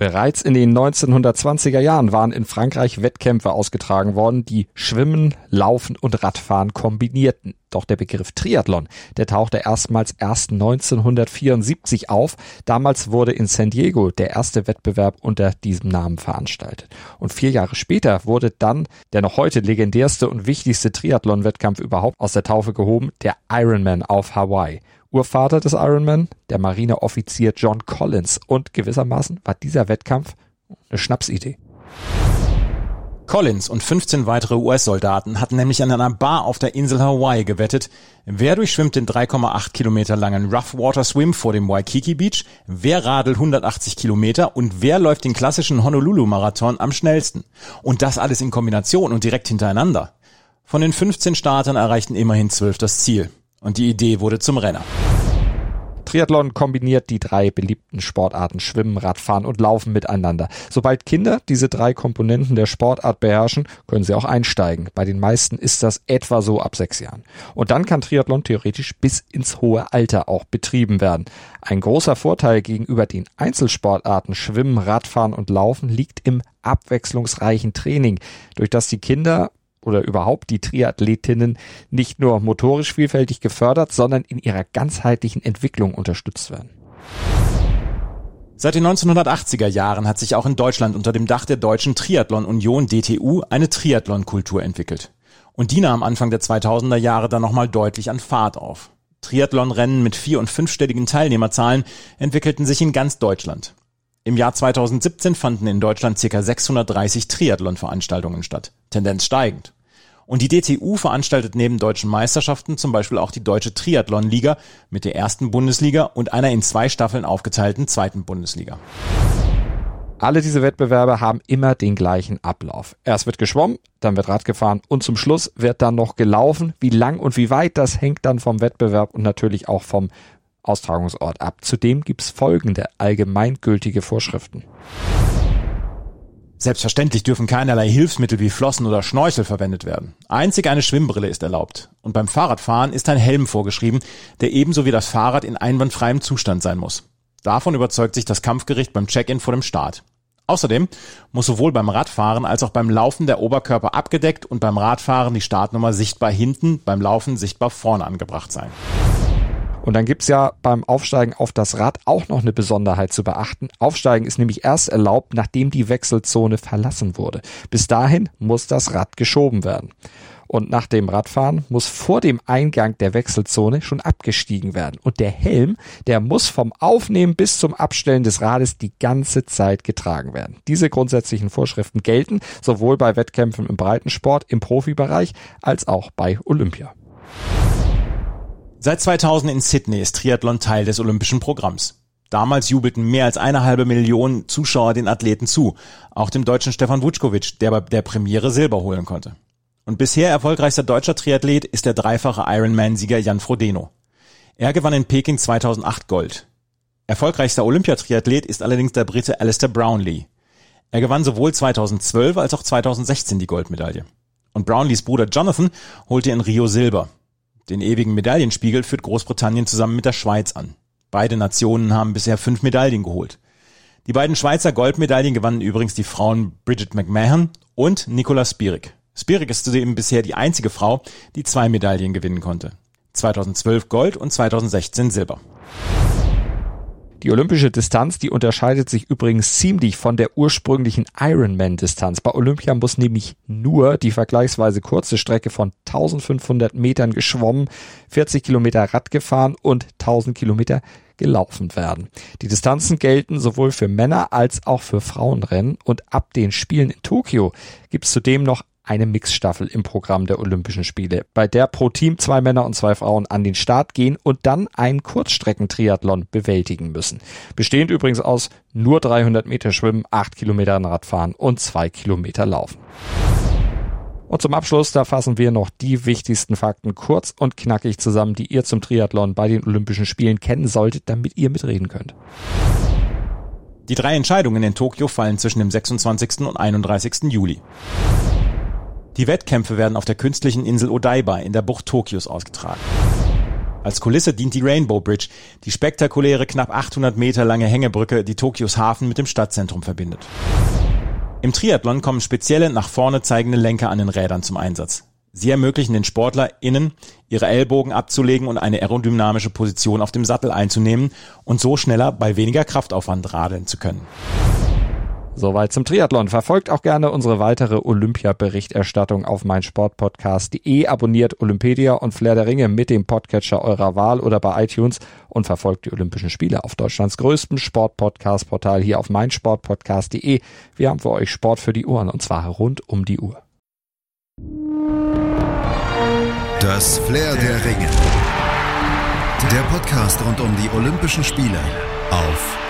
Bereits in den 1920er Jahren waren in Frankreich Wettkämpfe ausgetragen worden, die Schwimmen, Laufen und Radfahren kombinierten. Doch der Begriff Triathlon, der tauchte erstmals erst 1974 auf. Damals wurde in San Diego der erste Wettbewerb unter diesem Namen veranstaltet. Und vier Jahre später wurde dann der noch heute legendärste und wichtigste Triathlon-Wettkampf überhaupt aus der Taufe gehoben, der Ironman auf Hawaii. Urvater des Ironman, der Marineoffizier John Collins. Und gewissermaßen war dieser Wettkampf eine Schnapsidee. Collins und 15 weitere US-Soldaten hatten nämlich an einer Bar auf der Insel Hawaii gewettet, wer durchschwimmt den 3,8 Kilometer langen Rough Water Swim vor dem Waikiki Beach, wer radelt 180 Kilometer und wer läuft den klassischen Honolulu-Marathon am schnellsten. Und das alles in Kombination und direkt hintereinander. Von den 15 Startern erreichten immerhin 12 das Ziel. Und die Idee wurde zum Renner. Triathlon kombiniert die drei beliebten Sportarten Schwimmen, Radfahren und Laufen miteinander. Sobald Kinder diese drei Komponenten der Sportart beherrschen, können sie auch einsteigen. Bei den meisten ist das etwa so ab sechs Jahren. Und dann kann Triathlon theoretisch bis ins hohe Alter auch betrieben werden. Ein großer Vorteil gegenüber den Einzelsportarten Schwimmen, Radfahren und Laufen liegt im abwechslungsreichen Training, durch das die Kinder oder überhaupt die Triathletinnen nicht nur motorisch vielfältig gefördert, sondern in ihrer ganzheitlichen Entwicklung unterstützt werden. Seit den 1980er Jahren hat sich auch in Deutschland unter dem Dach der Deutschen Triathlon Union DTU eine Triathlon-Kultur entwickelt. Und die nahm Anfang der 2000er Jahre dann nochmal deutlich an Fahrt auf. Triathlon-Rennen mit vier- und fünfstelligen Teilnehmerzahlen entwickelten sich in ganz Deutschland. Im Jahr 2017 fanden in Deutschland ca. 630 Triathlon-Veranstaltungen statt, Tendenz steigend. Und die DTU veranstaltet neben deutschen Meisterschaften zum Beispiel auch die Deutsche Triathlon-Liga mit der ersten Bundesliga und einer in zwei Staffeln aufgeteilten zweiten Bundesliga. Alle diese Wettbewerbe haben immer den gleichen Ablauf. Erst wird geschwommen, dann wird Rad gefahren und zum Schluss wird dann noch gelaufen. Wie lang und wie weit, das hängt dann vom Wettbewerb und natürlich auch vom Austragungsort ab. Zudem gibt's folgende allgemeingültige Vorschriften. Selbstverständlich dürfen keinerlei Hilfsmittel wie Flossen oder Schnorchel verwendet werden. Einzig eine Schwimmbrille ist erlaubt. Und beim Fahrradfahren ist ein Helm vorgeschrieben, der ebenso wie das Fahrrad in einwandfreiem Zustand sein muss. Davon überzeugt sich das Kampfgericht beim Check-in vor dem Start. Außerdem muss sowohl beim Radfahren als auch beim Laufen der Oberkörper abgedeckt und beim Radfahren die Startnummer sichtbar hinten, beim Laufen sichtbar vorne angebracht sein. Und dann gibt's ja beim Aufsteigen auf das Rad auch noch eine Besonderheit zu beachten. Aufsteigen ist nämlich erst erlaubt, nachdem die Wechselzone verlassen wurde. Bis dahin muss das Rad geschoben werden. Und nach dem Radfahren muss vor dem Eingang der Wechselzone schon abgestiegen werden. Und der Helm, der muss vom Aufnehmen bis zum Abstellen des Rades die ganze Zeit getragen werden. Diese grundsätzlichen Vorschriften gelten sowohl bei Wettkämpfen im Breitensport, im Profibereich als auch bei Olympia. Seit 2000 in Sydney ist Triathlon Teil des olympischen Programms. Damals jubelten mehr als eine halbe Million Zuschauer den Athleten zu, auch dem deutschen Stefan Vuckovic, der bei der Premiere Silber holen konnte. Und bisher erfolgreichster deutscher Triathlet ist der dreifache Ironman-Sieger Jan Frodeno. Er gewann in Peking 2008 Gold. Erfolgreichster Olympiatriathlet ist allerdings der Brite Alistair Brownlee. Er gewann sowohl 2012 als auch 2016 die Goldmedaille. Und Brownlees Bruder Jonathan holte in Rio Silber. Den ewigen Medaillenspiegel führt Großbritannien zusammen mit der Schweiz an. Beide Nationen haben bisher fünf Medaillen geholt. Die beiden Schweizer Goldmedaillen gewannen übrigens die Frauen Bridget McMahon und Nicola Spierig. Spierig ist zudem bisher die einzige Frau, die zwei Medaillen gewinnen konnte. 2012 Gold und 2016 Silber. Die olympische Distanz, die unterscheidet sich übrigens ziemlich von der ursprünglichen Ironman-Distanz. Bei Olympia muss nämlich nur die vergleichsweise kurze Strecke von 1500 Metern geschwommen, 40 Kilometer Rad gefahren und 1000 Kilometer gelaufen werden. Die Distanzen gelten sowohl für Männer als auch für Frauenrennen und ab den Spielen in Tokio gibt es zudem noch eine Mixstaffel im Programm der Olympischen Spiele, bei der pro Team zwei Männer und zwei Frauen an den Start gehen und dann einen Kurzstreckentriathlon bewältigen müssen. Bestehend übrigens aus nur 300 Meter Schwimmen, 8 Kilometer Radfahren und 2 Kilometer Laufen. Und zum Abschluss, da fassen wir noch die wichtigsten Fakten kurz und knackig zusammen, die ihr zum Triathlon bei den Olympischen Spielen kennen solltet, damit ihr mitreden könnt. Die drei Entscheidungen in Tokio fallen zwischen dem 26. und 31. Juli. Die Wettkämpfe werden auf der künstlichen Insel Odaiba in der Bucht Tokios ausgetragen. Als Kulisse dient die Rainbow Bridge, die spektakuläre knapp 800 Meter lange Hängebrücke, die Tokios Hafen mit dem Stadtzentrum verbindet. Im Triathlon kommen spezielle nach vorne zeigende Lenker an den Rädern zum Einsatz. Sie ermöglichen den SportlerInnen, ihre Ellbogen abzulegen und eine aerodynamische Position auf dem Sattel einzunehmen und so schneller bei weniger Kraftaufwand radeln zu können. Soweit zum Triathlon. Verfolgt auch gerne unsere weitere Olympia-Berichterstattung auf meinsportpodcast.de. Abonniert Olympedia und Flair der Ringe mit dem Podcatcher eurer Wahl oder bei iTunes und verfolgt die Olympischen Spiele auf Deutschlands größtem Sportpodcast-Portal hier auf meinsportpodcast.de. Wir haben für euch Sport für die Ohren und zwar rund um die Uhr. Das Flair der Ringe. Der Podcast rund um die Olympischen Spiele auf